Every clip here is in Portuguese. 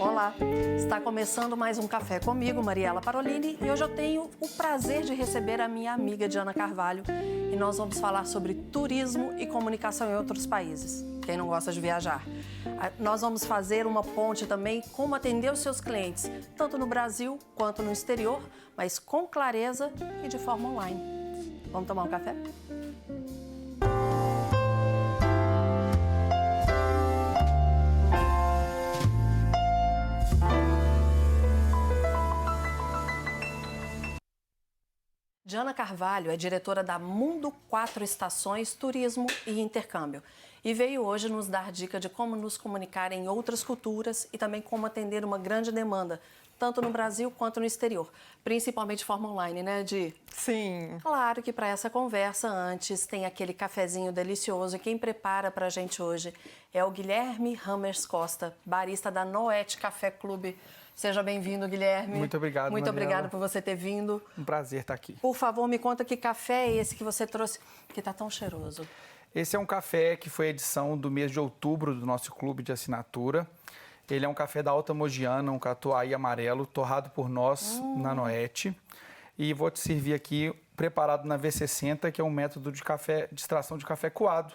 Olá, está começando mais um Café comigo, Mariela Parolini, e hoje eu tenho o prazer de receber a minha amiga Diana Carvalho e nós vamos falar sobre turismo e comunicação em outros países. Quem não gosta de viajar? Nós vamos fazer uma ponte também como atender os seus clientes, tanto no Brasil quanto no exterior, mas com clareza e de forma online. Vamos tomar um café? Diana Carvalho é diretora da Mundo Quatro Estações Turismo e Intercâmbio e veio hoje nos dar dica de como nos comunicar em outras culturas e também como atender uma grande demanda, tanto no Brasil quanto no exterior, principalmente de forma online, né, Di? Sim. Claro que para essa conversa antes tem aquele cafezinho delicioso e quem prepara para a gente hoje é o Guilherme Hammers Costa, barista da Noete Café Clube. Seja bem-vindo, Guilherme. Muito obrigado, Muito obrigada por você ter vindo. Um prazer estar aqui. Por favor, me conta que café é esse que você trouxe, que está tão cheiroso. Esse é um café que foi edição do mês de outubro do nosso clube de assinatura. Ele é um café da Alta Mogiana, um catuai amarelo, torrado por nós hum. na Noete. E vou te servir aqui preparado na V60, que é um método de café, de extração de café coado,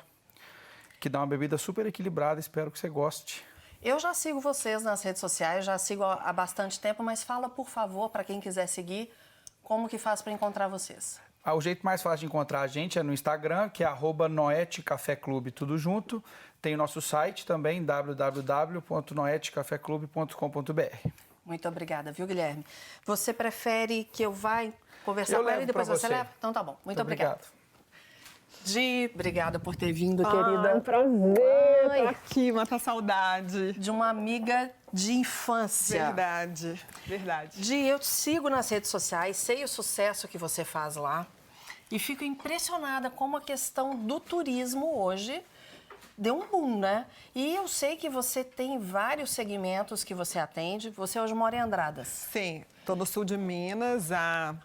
que dá uma bebida super equilibrada. Espero que você goste. Eu já sigo vocês nas redes sociais, já sigo há bastante tempo, mas fala, por favor, para quem quiser seguir, como que faz para encontrar vocês? Ah, o jeito mais fácil de encontrar a gente é no Instagram, que é arroba Noete Café Clube, tudo junto. Tem o nosso site também, www.noetecafeclube.com.br. Muito obrigada, viu, Guilherme? Você prefere que eu vá conversar eu com ela e depois você. você leva? Então tá bom. Muito, Muito obrigada. Obrigado. Di, obrigada por ter vindo, ah, querida. É um prazer estar aqui, matar saudade. De uma amiga de infância. Verdade, verdade. Di, eu te sigo nas redes sociais, sei o sucesso que você faz lá e fico impressionada como a questão do turismo hoje deu um boom, né? E eu sei que você tem vários segmentos que você atende. Você hoje mora em Andradas. Sim, estou no sul de Minas há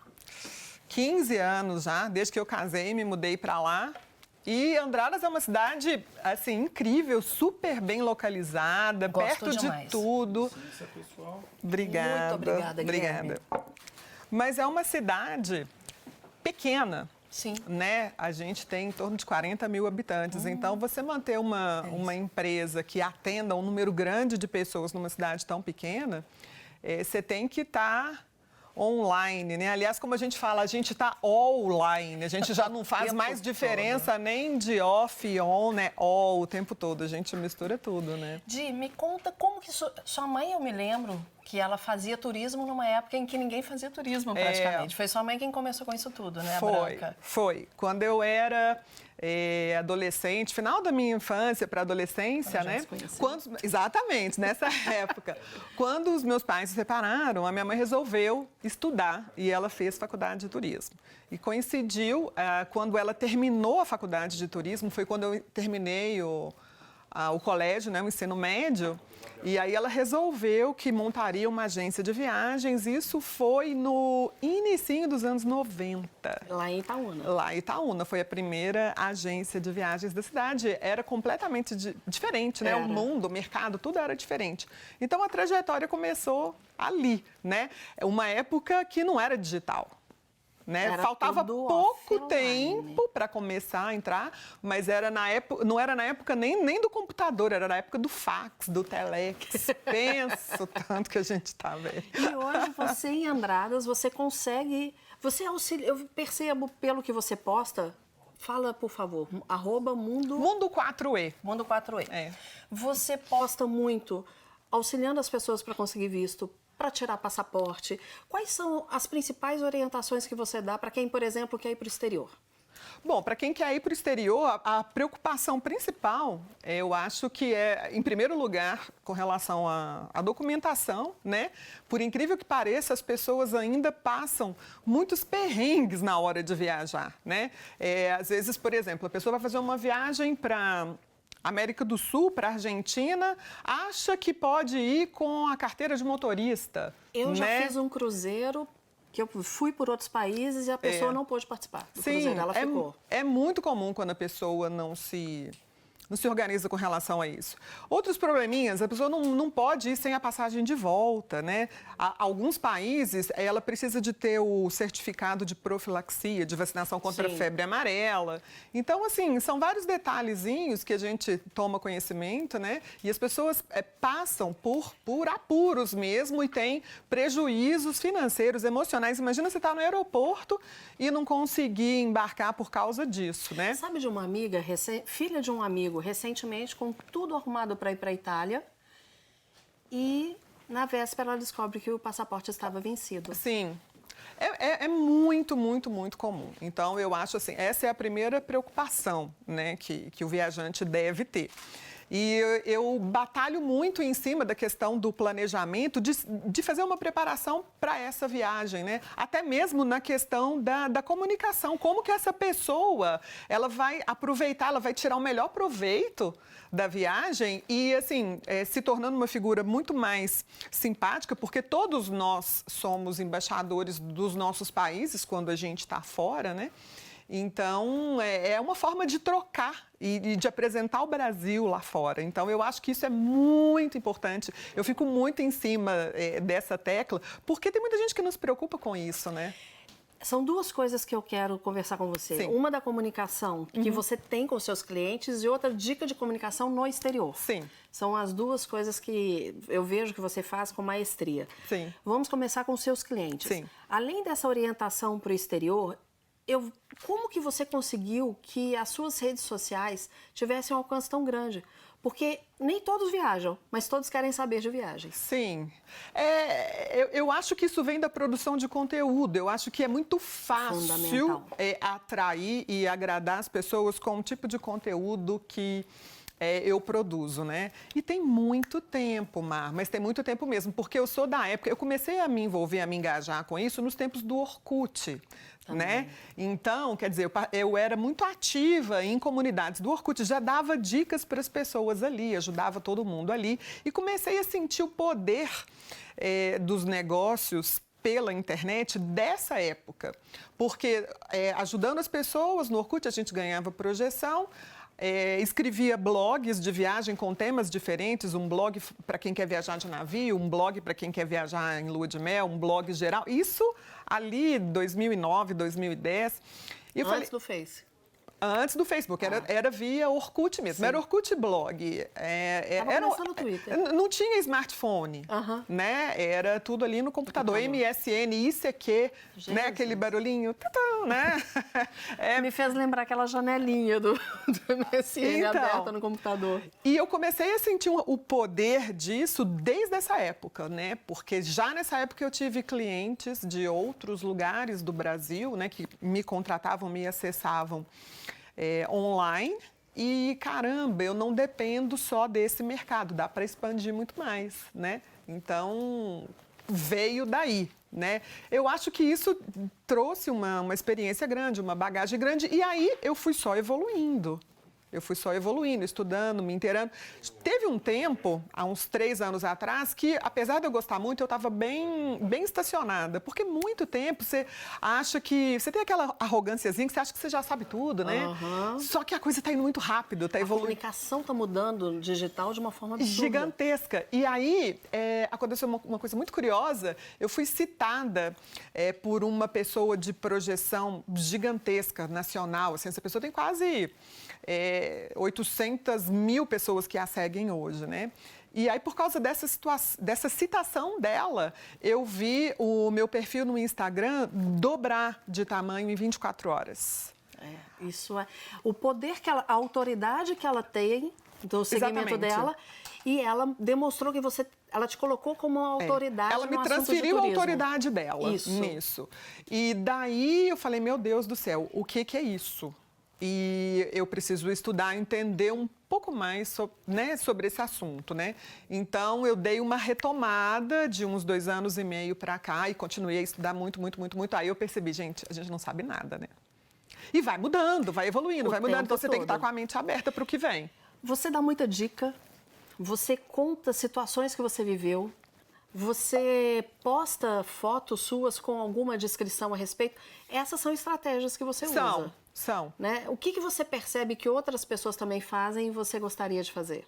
15 anos já, desde que eu casei, me mudei para lá. E Andradas é uma cidade, assim, incrível, super bem localizada, Gosto perto demais. de tudo. Sim, pessoal. Obrigada. Muito obrigada, Guilherme. Obrigada. Mas é uma cidade pequena. Sim. Né? A gente tem em torno de 40 mil habitantes. Hum. Então, você manter uma, é uma empresa que atenda um número grande de pessoas numa cidade tão pequena, é, você tem que estar tá online, né? Aliás, como a gente fala, a gente está online, a gente já não faz mais diferença todo. nem de off e on, né? All o tempo todo, a gente mistura tudo, né? Di, me conta como que sua mãe, eu me lembro, que ela fazia turismo numa época em que ninguém fazia turismo praticamente. É, foi sua mãe quem começou com isso tudo, né, foi, Branca? Foi. Quando eu era é, adolescente, final da minha infância para adolescência, né? Quando, exatamente, nessa época. Quando os meus pais se separaram, a minha mãe resolveu estudar e ela fez faculdade de turismo. E coincidiu, ah, quando ela terminou a faculdade de turismo, foi quando eu terminei o o colégio, né, o ensino médio, e aí ela resolveu que montaria uma agência de viagens. Isso foi no início dos anos 90. Lá em Itaúna. Lá em Itaúna. Foi a primeira agência de viagens da cidade. Era completamente di diferente, né? Era. O mundo, o mercado, tudo era diferente. Então a trajetória começou ali, né? Uma época que não era digital. Né? Faltava pouco tempo para começar a entrar, mas era na época, não era na época nem, nem do computador, era na época do fax, do telex. Penso tanto que a gente está vendo. E hoje você em Andradas, você consegue, você auxilia, eu percebo pelo que você posta, Fala, por favor, arroba mundo... Mundo 4E. Mundo 4E. É. Você posta muito auxiliando as pessoas para conseguir visto, para tirar passaporte? Quais são as principais orientações que você dá para quem, por exemplo, quer ir para o exterior? Bom, para quem quer ir para o exterior, a, a, preocupação principal, eu acho que é, em primeiro lugar, com relação à documentação, né? Por incrível que pareça, as pessoas ainda passam muitos perrengues na hora de viajar, né? É, às vezes, por exemplo, a pessoa vai fazer uma viagem para América do Sul para Argentina, acha que pode ir com a carteira de motorista. Eu né? já fiz um cruzeiro que eu fui por outros países e a pessoa é. não pôde participar do Sim, cruzeiro, ela é, ficou. É muito comum quando a pessoa não se não se organiza com relação a isso. Outros probleminhas, a pessoa não, não pode ir sem a passagem de volta, né? Há, alguns países, ela precisa de ter o certificado de profilaxia, de vacinação contra Sim. a febre amarela. Então, assim, são vários detalhezinhos que a gente toma conhecimento, né? E as pessoas é, passam por, por apuros mesmo e têm prejuízos financeiros, emocionais. Imagina você estar tá no aeroporto e não conseguir embarcar por causa disso, né? Sabe de uma amiga, filha de um amigo, recentemente com tudo arrumado para ir para a Itália e na véspera ela descobre que o passaporte estava vencido. Sim. É, é, é, muito, muito, muito comum. Então, eu acho assim, essa é a primeira preocupação né, que, que o viajante deve ter. E eu batalho muito em cima da questão do planejamento, de, de fazer uma preparação para essa viagem, né? Até mesmo na questão da, da comunicação, como que essa pessoa ela vai aproveitar, ela vai tirar o melhor proveito da viagem e, assim, é, se tornando uma figura muito mais simpática, porque todos nós somos embaixadores dos nossos países quando a gente está fora, né? Então, é, é uma forma de trocar e, de apresentar o Brasil lá fora. Então, eu acho que isso é muito importante. Eu fico muito em cima é, dessa tecla, porque tem muita gente que não se preocupa com isso, né? São duas coisas que eu quero conversar com você. Sim. Uma da comunicação que uhum. você tem com seus clientes e outra dica de comunicação no exterior. Sim. São as duas coisas que eu vejo que você faz com maestria. Sim. Vamos começar com seus clientes. Sim. Além dessa orientação para o exterior, eu, como que você conseguiu que as suas redes sociais tivessem um alcance tão grande? Porque nem todos viajam, mas todos querem saber de viagens. Sim. É, eu, eu, acho que isso vem da produção de conteúdo. Eu acho que é muito fácil é, atrair e agradar as pessoas com o tipo de conteúdo que é, eu produzo, né? E tem muito tempo, Mar, mas tem muito tempo mesmo, porque eu sou da época, eu comecei a me envolver, a me engajar com isso nos tempos do Orkut. Né? Então, quer dizer, eu, eu, era muito ativa em comunidades do Orkut, já dava dicas para as pessoas ali, ajudava todo mundo ali e comecei a sentir o poder é, dos negócios pela internet dessa época, porque é, ajudando as pessoas no Orkut a gente ganhava projeção, é, escrevia blogs de viagem com temas diferentes, um blog para quem quer viajar de navio, um blog para quem quer viajar em lua de mel, um blog geral. Isso ali, 2009, 2010. E Antes falei, do Face. Antes do Facebook, era, ah. era via Orkut mesmo, Sim. era Orkut blog. É, é, era, no Twitter. Não tinha smartphone, né? Era tudo ali no computador. MSN, ICQ, né? Aquele barulhinho, né? É... Me fez lembrar aquela janelinha do, do MSN então, aberta no computador. E eu comecei a sentir o poder disso desde essa época, né? Porque já nessa época eu tive clientes de outros lugares do Brasil, né? Que me contratavam, me acessavam é, online. E caramba, eu não dependo só desse mercado, dá para expandir muito mais, né? Então veio daí, né? Eu acho que isso trouxe uma, uma experiência grande, uma bagagem grande, e aí eu fui só evoluindo, eu fui só evoluindo, estudando, me inteirando. Teve um tempo, há uns três anos atrás, que apesar de eu gostar muito, eu estava bem, bem estacionada. Porque muito tempo você acha que. Você tem aquela arrogânciazinha que você acha que você já sabe tudo, né? Uhum. Só que a coisa está indo muito rápido, está evoluindo. A comunicação está mudando digital de uma forma absurda. Gigantesca. E aí é, aconteceu uma, uma, coisa muito curiosa. Eu fui citada é, por uma pessoa de projeção gigantesca, nacional. Assim, essa pessoa tem quase é, 800 mil pessoas que a seguem hoje, né? E aí, por causa dessa, situação, dessa citação dela, eu vi o meu perfil no Instagram dobrar de tamanho em 24 horas. É, isso é. O poder que ela, a autoridade que ela tem do segmento Exatamente. dela e ela demonstrou que você, ela te colocou como uma é, autoridade. É. Ela me transferiu a autoridade dela isso. nisso. E daí eu falei, meu Deus do céu, o que, que é isso? E eu preciso estudar, entender um pouco mais so, né, sobre esse assunto, né? Então eu dei uma retomada de uns dois anos e meio para cá e continuei a estudar muito, muito, muito, muito. Aí eu percebi, gente, a gente não sabe nada, né? E vai mudando, vai evoluindo, o vai mudando. Então você todo. tem que estar com a mente aberta para o que vem. Você dá muita dica, você conta situações que você viveu, você posta fotos suas com alguma descrição a respeito. Essas são estratégias que você são. usa. São. Né? O que, que você percebe que outras pessoas também fazem e você gostaria de fazer?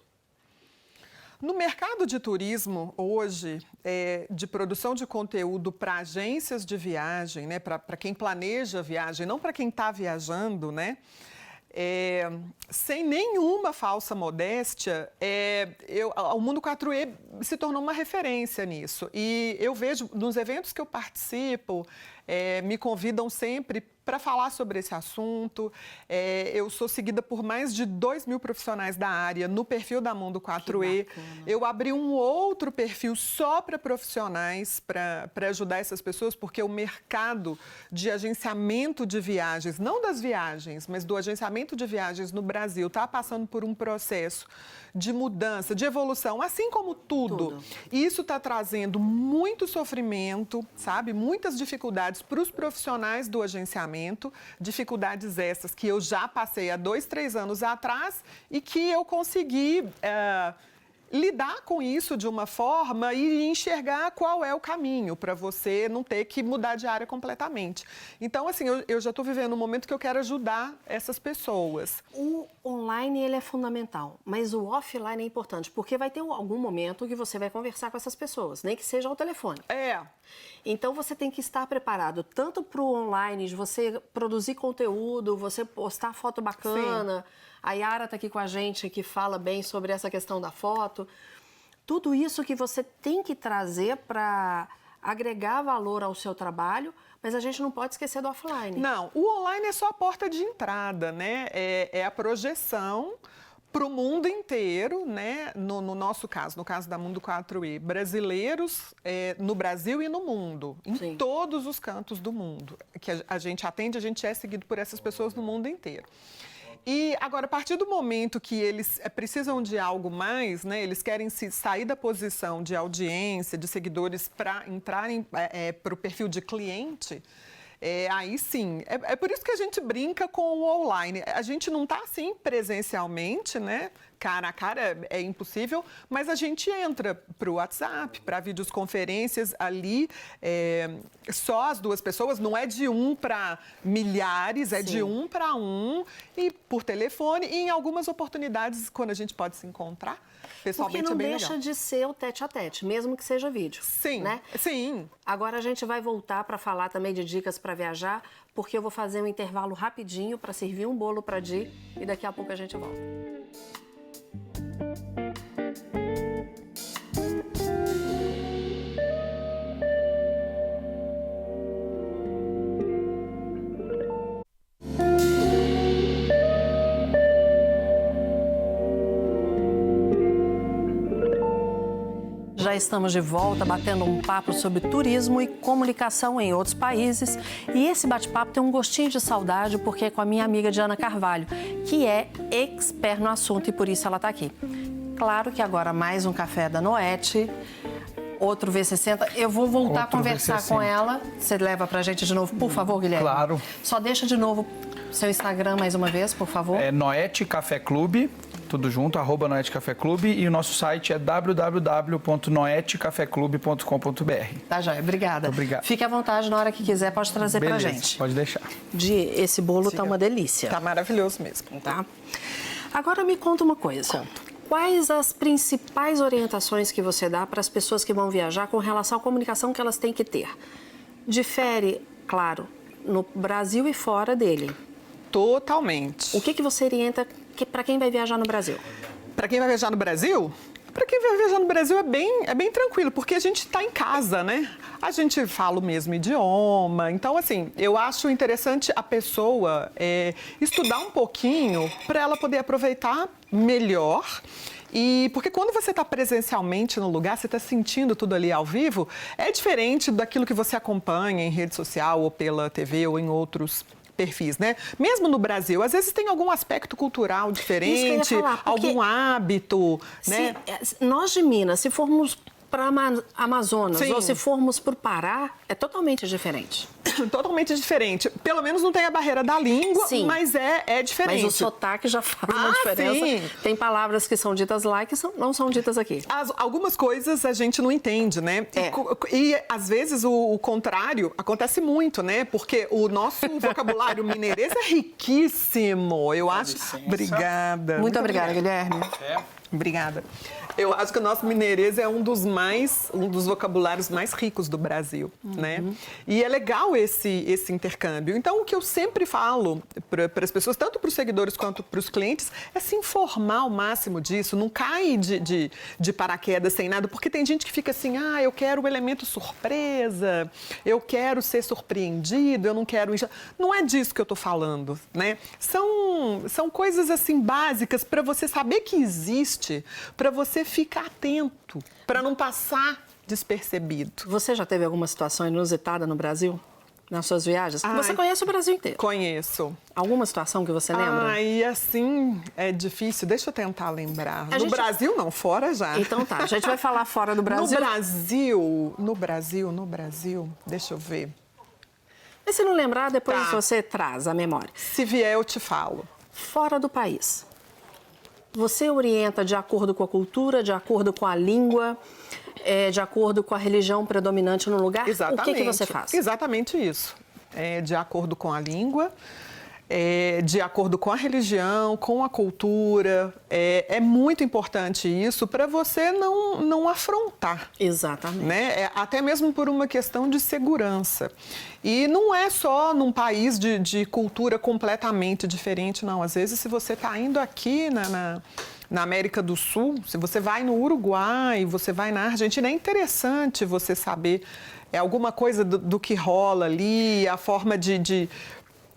No mercado de turismo, hoje, é, de produção de conteúdo para agências de viagem, né, para quem planeja viagem, não para quem está viajando, né? É, sem nenhuma falsa modéstia, é, eu, o Mundo 4E se tornou uma referência nisso. E eu vejo nos eventos que eu participo, é, me convidam sempre para falar sobre esse assunto. É, eu sou seguida por mais de 2 mil profissionais da área no perfil da Mundo 4E. Eu abri um outro perfil só para profissionais, para ajudar essas pessoas, porque o mercado de agenciamento de viagens, não das viagens, mas do agenciamento de viagens no Brasil, está passando por um processo de mudança, de evolução, assim como tudo. tudo. Isso está trazendo muito sofrimento, sabe? Muitas dificuldades para os profissionais do agenciamento, dificuldades essas que eu já passei há dois, três anos atrás e que eu consegui. Uh, lidar com isso de uma forma e enxergar qual é o caminho para você não ter que mudar de área completamente. Então, assim, eu, eu já estou vivendo um momento que eu quero ajudar essas pessoas. O online ele é fundamental, mas o offline é importante, porque vai ter algum momento que você vai conversar com essas pessoas, nem que seja ao telefone. É. Então você tem que estar preparado tanto para o online, de você produzir conteúdo, você postar foto bacana. Sim a Yara está aqui com a gente, que fala bem sobre essa questão da foto. Tudo isso que você tem que trazer para agregar valor ao seu trabalho, mas a gente não pode esquecer do offline. Não, o online é só a porta de entrada, né? É, é a projeção para o mundo inteiro, né? No, no, nosso caso, no caso da Mundo 4E, brasileiros é, no Brasil e no mundo, em Sim. todos os cantos do mundo que a, a gente atende, a gente é seguido por essas pessoas no mundo inteiro. E agora, a partir do momento que eles eh, precisam de algo mais, né, eles querem se sair da posição de audiência, de seguidores, para entrarem é, eh, é, para o perfil de cliente, é, aí sim. É, é, por isso que a gente brinca com o online. A gente não está assim presencialmente, né? cara a cara é impossível, mas a gente entra para o WhatsApp, para videoconferências ali, é, só as duas pessoas, não é de um para milhares, é Sim. de um para um, e por telefone, e em algumas oportunidades, quando a gente pode se encontrar, pessoalmente Porque não é deixa legal. de ser o tete a tete, mesmo que seja vídeo. Sim, né? sim. Agora a gente vai voltar para falar também de dicas para viajar, porque eu vou fazer um intervalo rapidinho para servir um bolo para Di e daqui a pouco a gente volta. Já estamos de volta batendo um papo sobre turismo e comunicação em outros países. E esse bate-papo tem um gostinho de saudade porque é com a minha amiga Diana Carvalho, que é expert no assunto e por isso ela está aqui. Claro que agora mais um café da Noete outro V60. Eu vou voltar outro a conversar V60. com ela. Você leva pra gente de novo, por favor, Guilherme? Claro. Só deixa de novo seu Instagram mais uma vez, por favor. É Noete Café Clube tudo junto, arroba Noete Café Clube, e o nosso site é www.noetecafeclube.com.br. Tá, Joia. Obrigada. Obrigado. Fique à vontade na hora que quiser, pode trazer Beleza, pra gente. pode deixar. De, esse bolo Siga. tá uma delícia. Tá maravilhoso mesmo. Tá? Agora me conta uma coisa. Conto. Quais as principais orientações que você dá para as pessoas que vão viajar com relação à comunicação que elas têm que ter? Difere, claro, no Brasil e fora dele. Totalmente. O que, que você orienta que, para quem vai viajar no Brasil? Para quem vai viajar no Brasil? Para quem vai viajar no Brasil é bem, é bem tranquilo, porque a gente está em casa, né? A gente fala o mesmo idioma. Então, assim, eu acho interessante a pessoa é, estudar um pouquinho para ela poder aproveitar melhor. E porque quando você está presencialmente no lugar, você está sentindo tudo ali ao vivo, é diferente daquilo que você acompanha em rede social ou pela TV ou em outros perfis, né? Mesmo no Brasil, às vezes tem algum aspecto cultural diferente, falar, algum hábito, né? Se, nós de Minas, se formos para Amazonas Sim. ou se formos para o Pará, é totalmente diferente. totalmente diferente. Pelo menos não tem a barreira da língua, sim. mas é, é diferente. Mas o sotaque já faz ah, uma diferença. Sim. Tem palavras que são ditas lá que são, não são ditas aqui. As, algumas coisas a gente não entende, né? É. E, e às vezes o, o, contrário acontece muito, né? Porque o nosso vocabulário mineirês é riquíssimo. Eu acho. Obrigada. Muito, Muito obrigada, Guilherme. É. Obrigada. Eu acho que o nosso mineirês é um dos mais, um dos vocabulários mais ricos do Brasil, uhum. né? E é legal esse, esse intercâmbio. Então, o que eu sempre falo para as pessoas, tanto para os seguidores quanto para os clientes, é se informar o máximo disso. Não cai de, de, de paraquedas sem nada, porque tem gente que fica assim, ah, eu quero o elemento surpresa, eu quero ser surpreendido, eu não quero... Não é disso que eu estou falando, né? São, são coisas, assim, básicas para você saber que existe, para você você fica atento para não passar despercebido. Você já teve alguma situação inusitada no Brasil? Nas suas viagens? Ai, você conhece o Brasil inteiro. Conheço. Alguma situação que você lembra? Ai, assim, é difícil. Deixa eu tentar lembrar. A no gente... Brasil, não, fora já. Então tá, a gente vai falar fora do Brasil. No Brasil, no Brasil, no Brasil, deixa eu ver. E se não lembrar, depois tá. você traz a memória. Se vier, eu te falo. Fora do país. Você orienta de acordo com a cultura, de acordo com a língua, é, de acordo com a religião predominante no lugar? Exatamente. O que, que você faz? Exatamente isso. É, de acordo com a língua, é, de acordo com a religião, com a cultura. É, é muito importante isso para você não, não afrontar. Exatamente. Né? É, até mesmo por uma questão de segurança. E não é só num país de, de cultura completamente diferente, não. Às vezes, se você está indo aqui na, na na América do Sul, se você vai no Uruguai, você vai na Argentina, é interessante você saber é alguma coisa do, do que rola ali, a forma de, de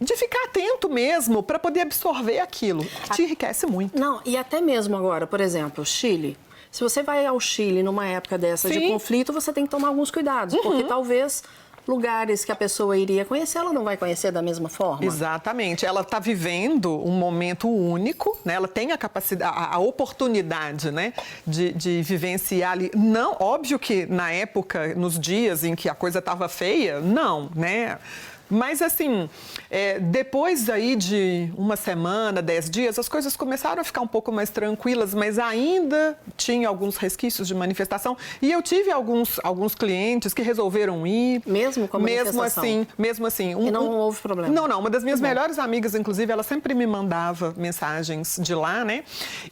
de ficar atento mesmo para poder absorver aquilo, que te enriquece muito. Não, e até mesmo agora, por exemplo, Chile. Se você vai ao Chile numa época dessa Sim. de conflito, você tem que tomar alguns cuidados, uhum. porque talvez lugares que a pessoa iria conhecer, ela não vai conhecer da mesma forma. Exatamente. Ela está vivendo um momento único, né? ela tem a capacidade, a, a oportunidade né? de, de vivenciar ali. Não, óbvio que na época, nos dias em que a coisa estava feia, não, né? Mas, assim, é, depois aí de uma semana, dez dias, as coisas começaram a ficar um pouco mais tranquilas, mas ainda tinha alguns resquícios de manifestação. E eu tive alguns, alguns clientes que resolveram ir. Mesmo com a Mesmo assim, mesmo assim. Um, e não um, houve problema? Não, não. Uma das minhas melhores amigas, inclusive, ela sempre me mandava mensagens de lá, né?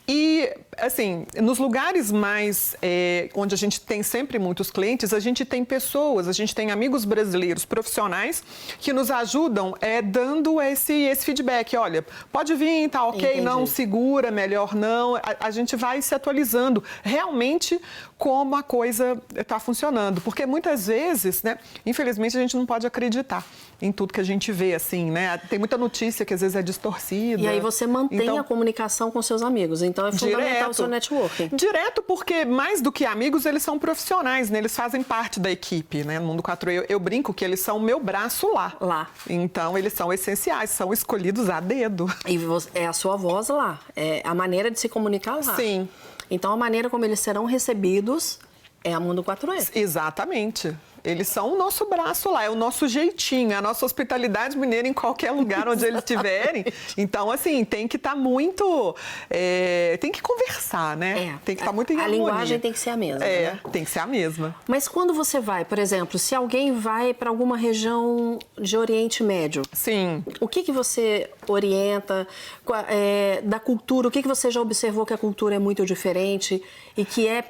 E, assim, nos lugares mais é, onde a gente tem sempre muitos clientes, a gente tem pessoas, a gente tem amigos brasileiros profissionais que nos ajudam é dando esse, esse feedback. Olha, pode vir, tá ok, Entendi. não, segura, melhor não. A, a gente vai se atualizando realmente como a coisa está funcionando. Porque muitas vezes, né, infelizmente, a gente não pode acreditar em tudo que a gente vê, assim, né? Tem muita notícia que às vezes é distorcida. E aí você mantém então, a comunicação com seus amigos. Então é fundamental direto, o seu networking. Direto, porque mais do que amigos, eles são profissionais, né? Eles fazem parte da equipe, né? No Mundo 4 eu, eu brinco que eles são o meu braço lá. Lá. Então eles são essenciais, são escolhidos a dedo. E você, é a sua voz lá. É a maneira de se comunicar lá. Sim. Então a maneira como eles serão recebidos é a Mundo 4E. Exatamente. Eles são o nosso braço lá, é o nosso jeitinho, a nossa hospitalidade mineira em qualquer lugar onde eles estiverem. Então, assim, tem que estar tá muito. É, tem que conversar, né? É, tem que estar tá muito em A harmonia. linguagem tem que ser a mesma. É, né? tem que ser a mesma. Mas quando você vai, por exemplo, se alguém vai para alguma região de Oriente Médio. Sim. O que, que você orienta é, da cultura? O que, que você já observou que a cultura é muito diferente e que é.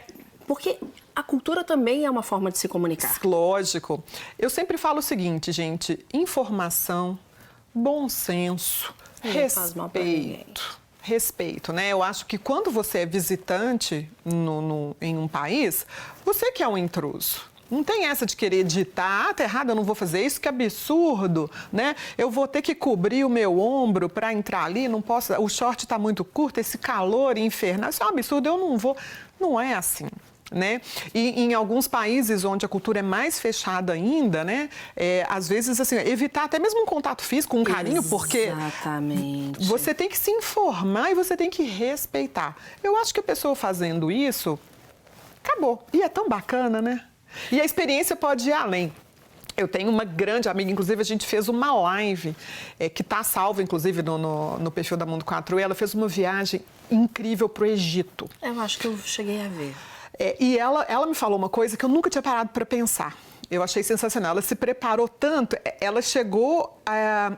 Porque a cultura também é uma forma de se comunicar. Lógico. Eu sempre falo o seguinte, gente: informação, bom senso, respeito. Respeito, né? Eu acho que quando você é visitante no, no, em um país, você que é um intruso. Não tem essa de querer ditar, ah, tá errado, eu não vou fazer isso, que absurdo, né? Eu vou ter que cobrir o meu ombro para entrar ali, não posso, o short está muito curto, esse calor infernal, isso é um absurdo, eu não vou. Não é assim né? E em alguns países onde a cultura é mais fechada ainda, né? É, às vezes, assim, evitar até mesmo um contato físico, um carinho, Exatamente. porque você tem que se informar e você tem que respeitar. Eu acho que a pessoa fazendo isso, acabou. E é tão bacana, né? E a experiência pode ir além. Eu tenho uma grande amiga, inclusive a gente fez uma live é, que está salva, inclusive, no, no, no, perfil da Mundo 4 e ela fez uma viagem incrível para o Egito. Eu acho que eu cheguei a ver. É, e ela, ela me falou uma coisa que eu nunca tinha parado para pensar. Eu achei sensacional. Ela se preparou tanto, é, ela chegou a,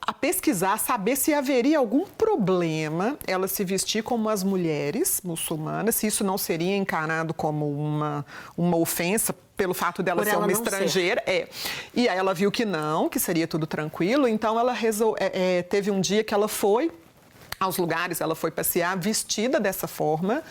a pesquisar, saber se haveria algum problema ela se vestir como as mulheres muçulmanas, se isso não seria encarado como uma, uma ofensa pelo fato dela Por ser uma estrangeira. Ser. É. E aí ela viu que não, que seria tudo tranquilo, então ela resol... É, é, teve um dia que ela foi aos lugares, ela foi passear vestida dessa forma.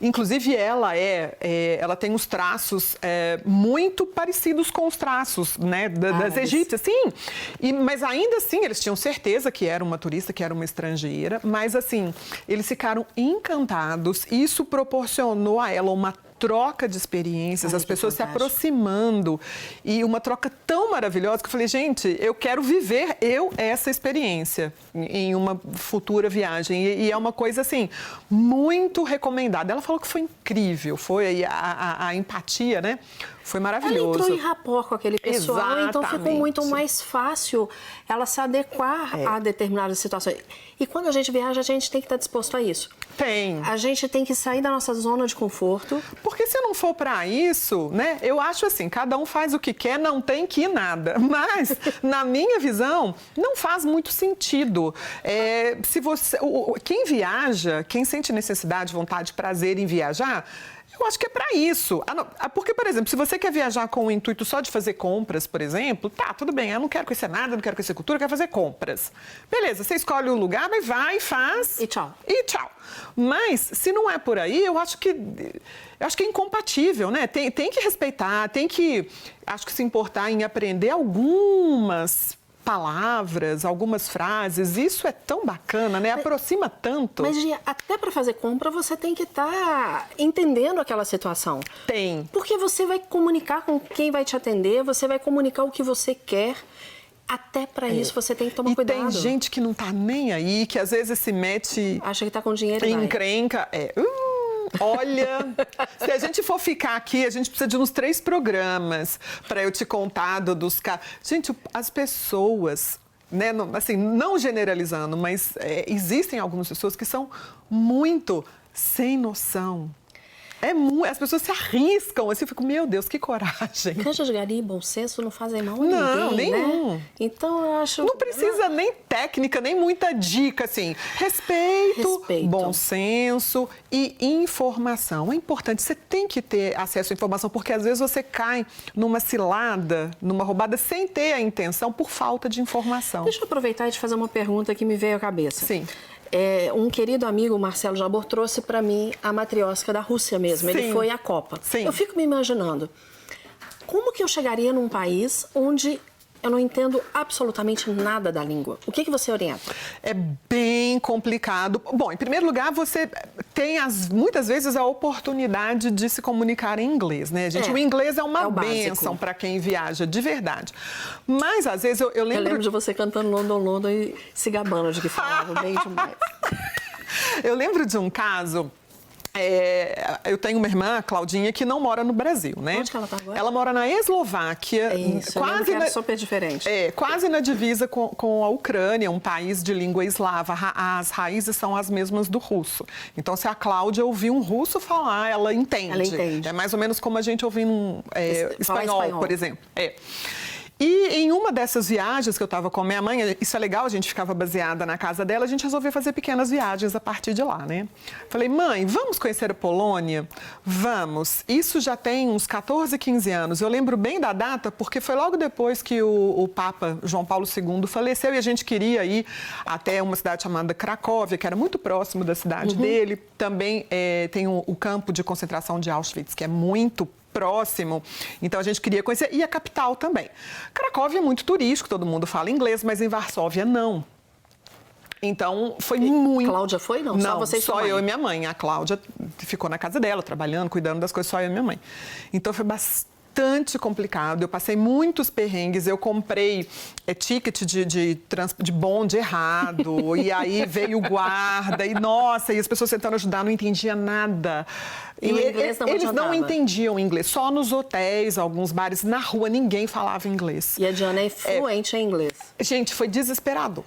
Inclusive, ela é, é ela tem os traços é, muito parecidos com os traços né, da, ah, das egípcias, sim. E, mas ainda assim, eles tinham certeza que era uma turista, que era uma estrangeira. Mas assim, eles ficaram encantados. Isso proporcionou a ela uma troca de experiências, Ai, as pessoas se aproximando e uma troca tão maravilhosa que eu falei, gente, eu quero viver eu essa experiência em uma futura viagem e, e é uma coisa assim muito recomendada. Ela falou que foi incrível, foi a, a, a empatia, né? Foi maravilhoso. Ela entrou em rapport com aquele pessoal, Exatamente. então ficou muito mais fácil ela se adequar é. a determinadas situações. E quando a gente viaja, a gente tem que estar disposto a isso. Tem. A gente tem que sair da nossa zona de conforto. Porque se não for para isso, né? Eu acho assim, cada um faz o que quer, não tem que ir nada. Mas, na minha visão, não faz muito sentido. É, se você, quem viaja, quem sente necessidade, vontade, prazer em viajar, eu acho que é para isso. Ah, ah, porque, por exemplo, se você quer viajar com o intuito só de fazer compras, por exemplo, tá, tudo bem, eu não quero conhecer nada, não quero conhecer cultura, eu quero fazer compras. Beleza, você escolhe o lugar, mas vai, faz. E tchau. E tchau. Mas, se não é por aí, eu acho que. Eu acho que é incompatível, né? Tem, tem que respeitar, tem que, acho que se importar em aprender algumas palavras, algumas frases. Isso é tão bacana, né? Aproxima tanto. Mas, Gia, até para fazer compra você tem que estar tá entendendo aquela situação. Tem. Porque você vai comunicar com quem vai te atender, você vai comunicar o que você quer. Até para é. isso você tem que tomar e cuidado. Tem gente que não tá nem aí, que às vezes se mete. Acha que tá com dinheiro. Encrenca. É. Uh, Olha, se a gente for ficar aqui, a gente precisa de uns três programas para eu te contar do, dos casos. Gente, as pessoas né, assim, não generalizando, mas é, existem algumas pessoas que são muito sem noção. É muito, as pessoas se arriscam, assim, eu fico, meu Deus, que coragem. Canja de gari e bom senso não fazem mal a não, ninguém, né? nenhum. Né? Então, eu acho... Não precisa nem técnica, nem muita dica, assim. Respeito, Respeito, bom senso e informação. É importante, você tem que ter acesso à informação, porque às vezes você cai numa cilada, numa roubada, sem ter a intenção, por falta de informação. Deixa eu aproveitar e te fazer uma pergunta que me veio à cabeça. Sim. É, um querido amigo, Marcelo Jabor, trouxe para mim a matriosca da Rússia mesmo. Sim. Ele foi à Copa. Sim. Eu fico me imaginando, como que eu chegaria num país onde eu não entendo absolutamente nada da língua. O que, que você orienta? É bem complicado. Bom, em primeiro lugar, você tem as, muitas vezes a oportunidade de se comunicar em inglês, né, gente? É. O inglês é uma é benção para quem viaja, de verdade. Mas, às vezes, eu, eu lembro... Eu lembro de você cantando London, London e se gabando de que falava bem demais. eu lembro de um caso é, eu tenho uma irmã, Claudinha, que não mora no Brasil, né? Onde que ela tá agora? Ela mora na Eslováquia. Isso, quase na, super diferente. É, quase na divisa com, com, a Ucrânia, um país de língua eslava. As raízes são as mesmas do russo. Então, se a Cláudia ouvir um russo falar, ela entende. Ela entende. É mais ou menos como a gente ouvir um é, espanhol, espanhol, por exemplo. É. E em uma dessas viagens que eu estava com a minha mãe, isso é legal, a gente ficava baseada na casa dela, a gente resolveu fazer pequenas viagens a partir de lá, né? Falei, mãe, vamos conhecer a Polônia? Vamos. Isso já tem uns 14, 15 anos. Eu lembro bem da data porque foi logo depois que o, o Papa João Paulo II faleceu e a gente queria ir até uma cidade chamada Cracóvia, que era muito próximo da cidade uhum. dele. Também é, tem o, o campo de concentração de Auschwitz, que é muito próximo. Então a gente queria conhecer. E a capital também. Cracóvia é muito turístico, todo mundo fala inglês, mas em Varsóvia não. Então, foi e muito. Cláudia foi? Não, não só você Só eu e minha mãe. A Cláudia ficou na casa dela, trabalhando, cuidando das coisas, só eu e minha mãe. Então, foi bastante bastante complicado. Eu passei muitos perrengues. Eu comprei é, ticket de, de, trans, de bonde errado. e aí veio o guarda. E nossa, e as pessoas tentando ajudar, não entendia nada. E, e Eles não entendiam inglês. Só nos hotéis, alguns bares, na rua, ninguém falava inglês. E a Diana é fluente é, em inglês. Gente, foi desesperador.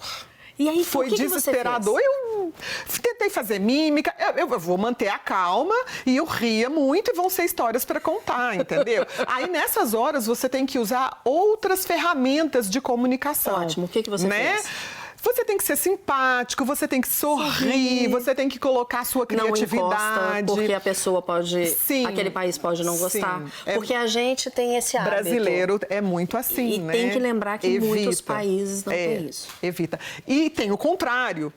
E aí, foi que desesperador. Que eu tentei fazer mímica, eu, eu, vou manter a calma e eu ria muito e vão ser histórias para contar, entendeu? aí nessas horas você tem que usar outras ferramentas de comunicação. Ótimo. O que, que você né? fez? Você tem que ser simpático, você tem que sorrir, você tem que colocar a sua criatividade. Não porque a pessoa pode. Sim. Aquele país pode não gostar. É porque a gente tem esse hábito. Brasileiro é muito assim, e né? tem que lembrar que evita. muitos países não é, têm isso. Evita. E tem o contrário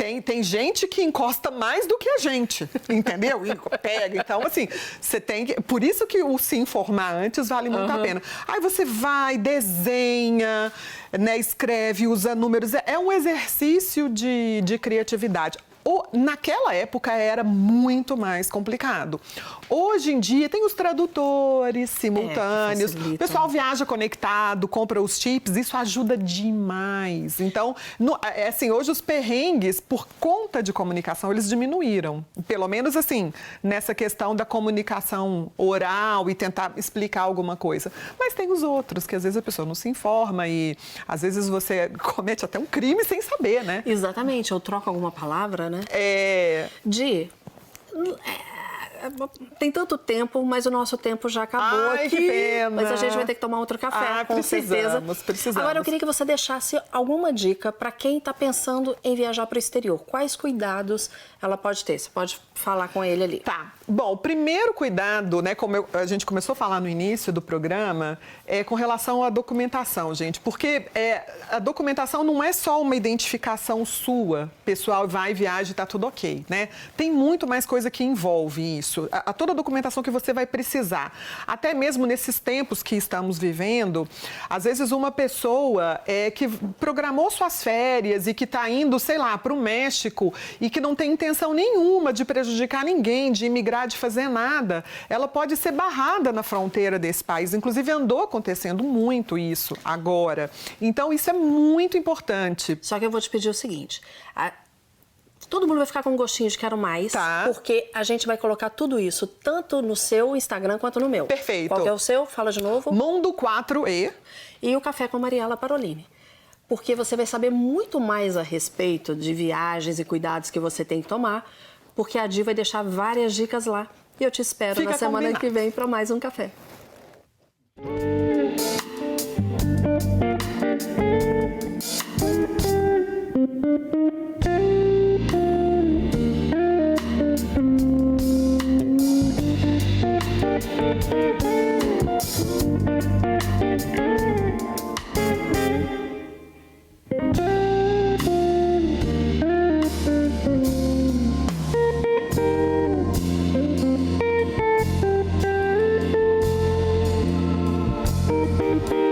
tem, tem gente que encosta mais do que a gente, entendeu? E pega. Então, assim, você tem que. Por isso que o se informar antes vale muito uhum. a pena. Aí você vai, desenha, né, escreve, usa números. É, é um exercício de, de criatividade. O, naquela época era muito mais complicado. Hoje em dia tem os tradutores simultâneos, é, o pessoal viaja conectado, compra os chips, isso ajuda demais. Então, no, é assim, hoje os perrengues, por conta de comunicação, eles diminuíram. Pelo menos assim, nessa questão da comunicação oral e tentar explicar alguma coisa. Mas tem os outros, que às vezes a pessoa não se informa e às vezes você comete até um crime sem saber, né? Exatamente, ou troca alguma palavra, né? É. De. É, tem tanto tempo, mas o nosso tempo já acabou Ai, aqui. Que pena. Mas a gente vai ter que tomar outro café, ah, com certeza. Precisamos. Agora eu queria que você deixasse alguma dica para quem está pensando em viajar para o exterior. Quais cuidados ela pode ter? Você pode falar com ele ali. Tá. Bom, o primeiro cuidado, né, como eu, a gente começou a falar no início do programa, é com relação à documentação, gente. Porque é, a documentação não é só uma identificação sua, pessoal, vai, viaja e tá tudo ok, né? Tem muito mais coisa que envolve isso. A, a toda a documentação que você vai precisar. Até mesmo nesses tempos que estamos vivendo, às vezes uma pessoa é, que programou suas férias e que está indo, sei lá, para o México e que não tem intenção nenhuma de prejudicar ninguém, de imigrar, de fazer nada, ela pode ser barrada na fronteira desse país. Inclusive, andou acontecendo muito isso agora. Então, isso é muito importante. Só que eu vou te pedir o seguinte: a todo mundo vai ficar com um gostinho de quero mais. Tá. Porque a gente vai colocar tudo isso tanto no seu Instagram quanto no meu. Perfeito. Qual é o seu? Fala de novo. Mundo 4E. E o Café com Mariela Parolini. Porque você vai saber muito mais a respeito de viagens e cuidados que você tem que tomar, porque a Di vai deixar várias dicas lá. E eu te espero Fica na semana combinado. que vem para mais um café.